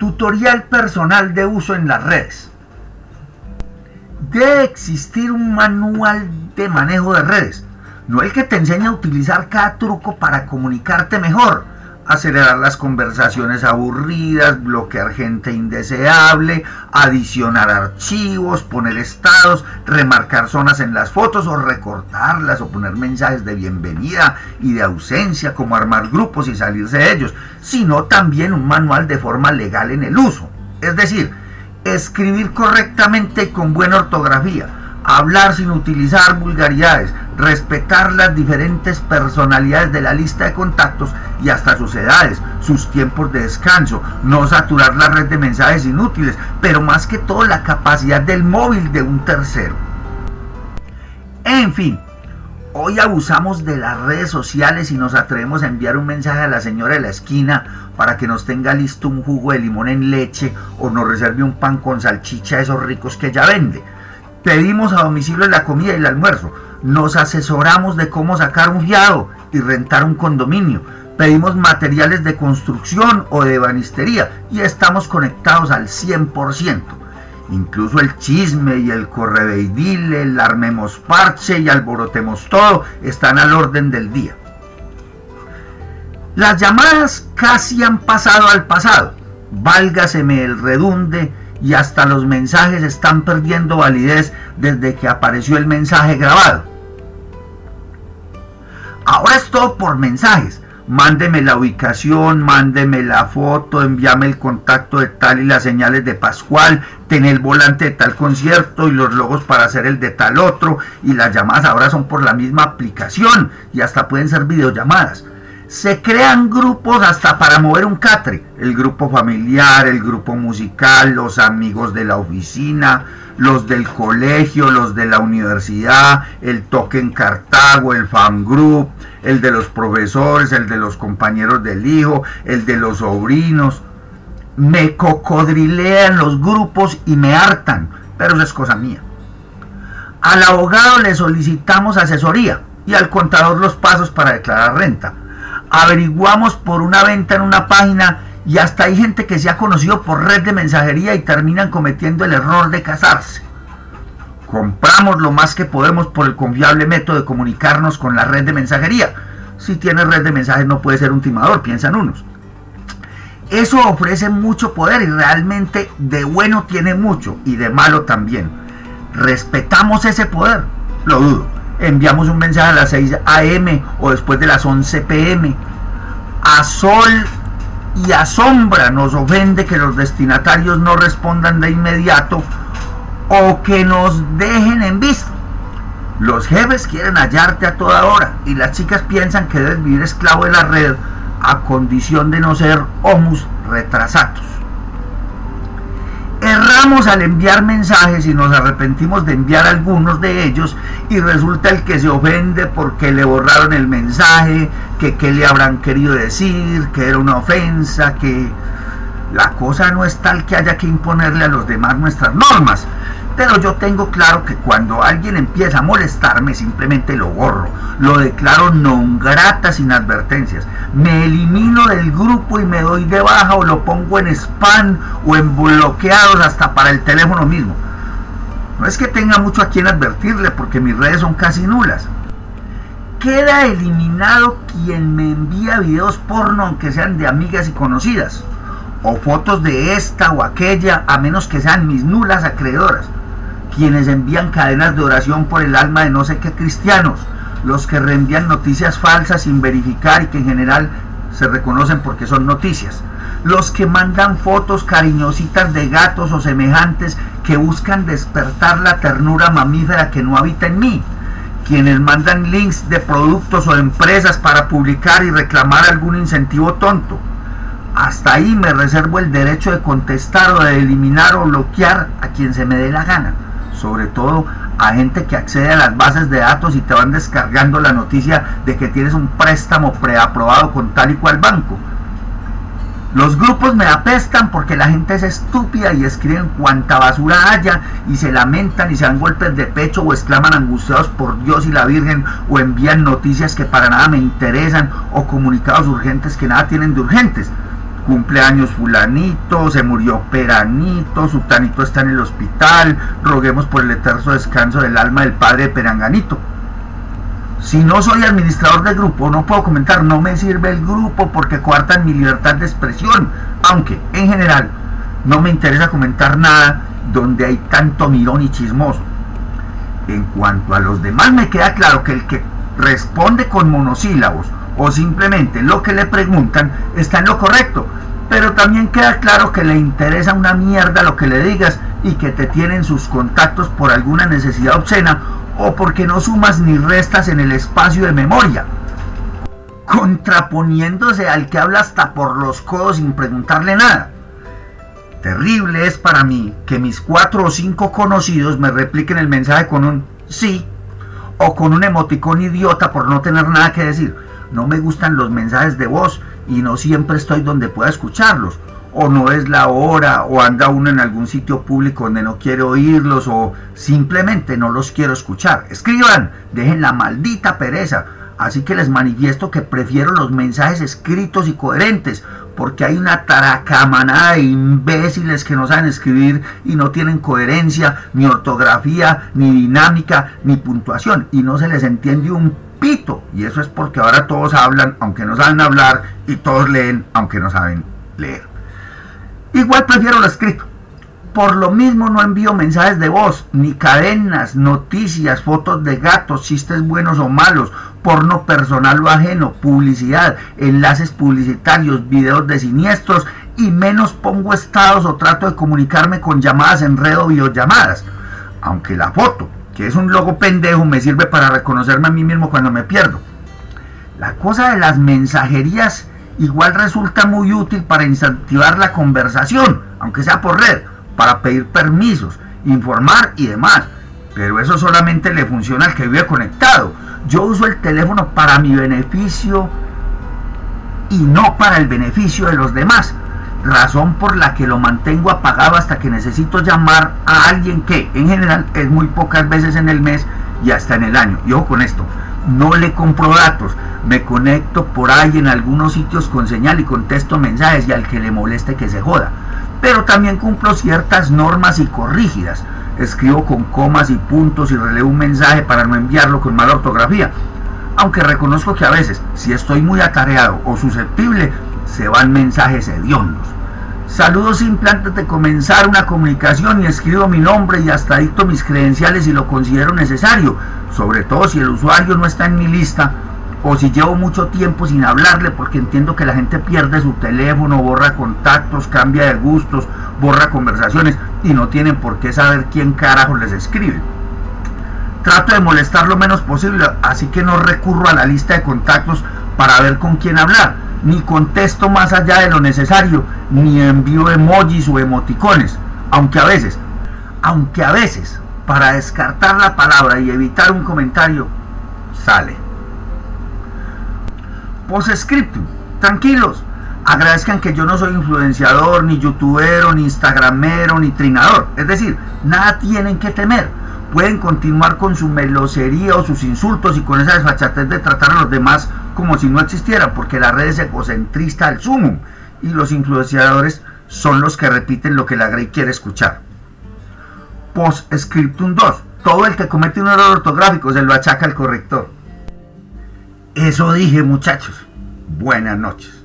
Tutorial personal de uso en las redes. Debe existir un manual de manejo de redes, no el que te enseña a utilizar cada truco para comunicarte mejor, acelerar las conversaciones aburridas, bloquear gente indeseable, adicionar archivos, poner estados, remarcar zonas en las fotos o recortarlas o poner mensajes de bienvenida y de ausencia, como armar grupos y salirse de ellos, sino también un manual de forma legal en el uso. Es decir, escribir correctamente y con buena ortografía, hablar sin utilizar vulgaridades, respetar las diferentes personalidades de la lista de contactos y hasta sus edades, sus tiempos de descanso, no saturar la red de mensajes inútiles, pero más que todo la capacidad del móvil de un tercero. En fin, hoy abusamos de las redes sociales y nos atrevemos a enviar un mensaje a la señora de la esquina para que nos tenga listo un jugo de limón en leche o nos reserve un pan con salchicha esos ricos que ella vende. Pedimos a domicilio la comida y el almuerzo. Nos asesoramos de cómo sacar un fiado y rentar un condominio. Pedimos materiales de construcción o de banistería y estamos conectados al 100%. Incluso el chisme y el correveidile, el armemos parche y alborotemos todo están al orden del día. Las llamadas casi han pasado al pasado. Válgaseme el redunde y hasta los mensajes están perdiendo validez desde que apareció el mensaje grabado. Ahora es todo por mensajes. Mándeme la ubicación, mándeme la foto, envíame el contacto de tal y las señales de Pascual, ten el volante de tal concierto y los logos para hacer el de tal otro. Y las llamadas ahora son por la misma aplicación y hasta pueden ser videollamadas se crean grupos hasta para mover un catre. El grupo familiar, el grupo musical, los amigos de la oficina, los del colegio, los de la universidad, el toque en Cartago, el fan group, el de los profesores, el de los compañeros del hijo, el de los sobrinos. Me cocodrilean los grupos y me hartan, pero eso es cosa mía. Al abogado le solicitamos asesoría y al contador los pasos para declarar renta averiguamos por una venta en una página y hasta hay gente que se ha conocido por red de mensajería y terminan cometiendo el error de casarse. Compramos lo más que podemos por el confiable método de comunicarnos con la red de mensajería. Si tienes red de mensajes no puede ser un timador, piensan unos. Eso ofrece mucho poder y realmente de bueno tiene mucho y de malo también. ¿Respetamos ese poder? Lo dudo enviamos un mensaje a las 6 a.m. o después de las 11 p.m. A sol y a sombra nos ofende que los destinatarios no respondan de inmediato o que nos dejen en visto. Los jefes quieren hallarte a toda hora y las chicas piensan que debes vivir esclavo de la red a condición de no ser homus retrasados. Al enviar mensajes y nos arrepentimos de enviar algunos de ellos y resulta el que se ofende porque le borraron el mensaje, que qué le habrán querido decir, que era una ofensa, que la cosa no es tal que haya que imponerle a los demás nuestras normas. Pero yo tengo claro que cuando alguien empieza a molestarme, simplemente lo borro, lo declaro non grata sin advertencias, me elimino del grupo y me doy de baja o lo pongo en spam o en bloqueados hasta para el teléfono mismo. No es que tenga mucho a quien advertirle porque mis redes son casi nulas. Queda eliminado quien me envía videos porno aunque sean de amigas y conocidas o fotos de esta o aquella a menos que sean mis nulas acreedoras quienes envían cadenas de oración por el alma de no sé qué cristianos, los que reenvían noticias falsas sin verificar y que en general se reconocen porque son noticias, los que mandan fotos cariñositas de gatos o semejantes que buscan despertar la ternura mamífera que no habita en mí, quienes mandan links de productos o empresas para publicar y reclamar algún incentivo tonto. Hasta ahí me reservo el derecho de contestar o de eliminar o bloquear a quien se me dé la gana sobre todo a gente que accede a las bases de datos y te van descargando la noticia de que tienes un préstamo preaprobado con tal y cual banco. Los grupos me apestan porque la gente es estúpida y escriben cuanta basura haya y se lamentan y se dan golpes de pecho o exclaman angustiados por Dios y la Virgen o envían noticias que para nada me interesan o comunicados urgentes que nada tienen de urgentes cumpleaños fulanito, se murió peranito, sultanito está en el hospital, roguemos por el eterno descanso del alma del padre de peranganito. Si no soy administrador de grupo, no puedo comentar, no me sirve el grupo porque coartan mi libertad de expresión, aunque en general no me interesa comentar nada donde hay tanto mirón y chismoso. En cuanto a los demás, me queda claro que el que responde con monosílabos o simplemente lo que le preguntan está en lo correcto, pero también queda claro que le interesa una mierda lo que le digas y que te tienen sus contactos por alguna necesidad obscena o porque no sumas ni restas en el espacio de memoria, contraponiéndose al que habla hasta por los codos sin preguntarle nada. Terrible es para mí que mis cuatro o cinco conocidos me repliquen el mensaje con un sí o con un emoticón idiota por no tener nada que decir. No me gustan los mensajes de voz y no siempre estoy donde pueda escucharlos. O no es la hora, o anda uno en algún sitio público donde no quiere oírlos, o simplemente no los quiero escuchar. Escriban, dejen la maldita pereza. Así que les manifiesto que prefiero los mensajes escritos y coherentes, porque hay una taracamanada de imbéciles que no saben escribir y no tienen coherencia, ni ortografía, ni dinámica, ni puntuación, y no se les entiende un Y eso es porque ahora todos hablan, aunque no saben hablar, y todos leen, aunque no saben leer. Igual prefiero lo escrito. Por lo mismo no envío mensajes de voz, ni cadenas, noticias, fotos de gatos, chistes buenos o malos, porno personal o ajeno, publicidad, enlaces publicitarios, videos de siniestros y menos pongo estados o trato de comunicarme con llamadas en red o videollamadas. Aunque la foto, que es un logo pendejo, me sirve para reconocerme a mí mismo cuando me pierdo. La cosa de las mensajerías igual resulta muy útil para incentivar la conversación, aunque sea por red para pedir permisos, informar y demás. Pero eso solamente le funciona al que vive conectado. Yo uso el teléfono para mi beneficio y no para el beneficio de los demás. Razón por la que lo mantengo apagado hasta que necesito llamar a alguien que en general es muy pocas veces en el mes y hasta en el año. Yo con esto, no le compro datos, me conecto por ahí en algunos sitios con señal y contesto mensajes y al que le moleste que se joda pero también cumplo ciertas normas psicorrígidas. Escribo con comas y puntos y releo un mensaje para no enviarlo con mala ortografía. Aunque reconozco que a veces, si estoy muy atareado o susceptible, se van mensajes hediondos. Saludo simple antes de comenzar una comunicación y escribo mi nombre y hasta dicto mis credenciales si lo considero necesario, sobre todo si el usuario no está en mi lista o si llevo mucho tiempo sin hablarle porque entiendo que la gente pierde su teléfono, borra contactos, cambia de gustos, borra conversaciones y no tienen por qué saber quién carajo les escribe. Trato de molestar lo menos posible, así que no recurro a la lista de contactos para ver con quién hablar, ni contesto más allá de lo necesario, ni envío emojis o emoticones, aunque a veces, aunque a veces, para descartar la palabra y evitar un comentario, sale. Postscriptum. Tranquilos. Agradezcan que yo no soy influenciador, ni youtubero, ni instagramero, ni trinador. Es decir, nada tienen que temer. Pueden continuar con su melosería o sus insultos y con esa desfachatez de tratar a los demás como si no existieran, porque la red es egocentrista al sumum y los influenciadores son los que repiten lo que la Grey quiere escuchar. Postscriptum 2. Todo el que comete un error ortográfico se lo achaca al corrector. Eso dije muchachos. Buenas noches.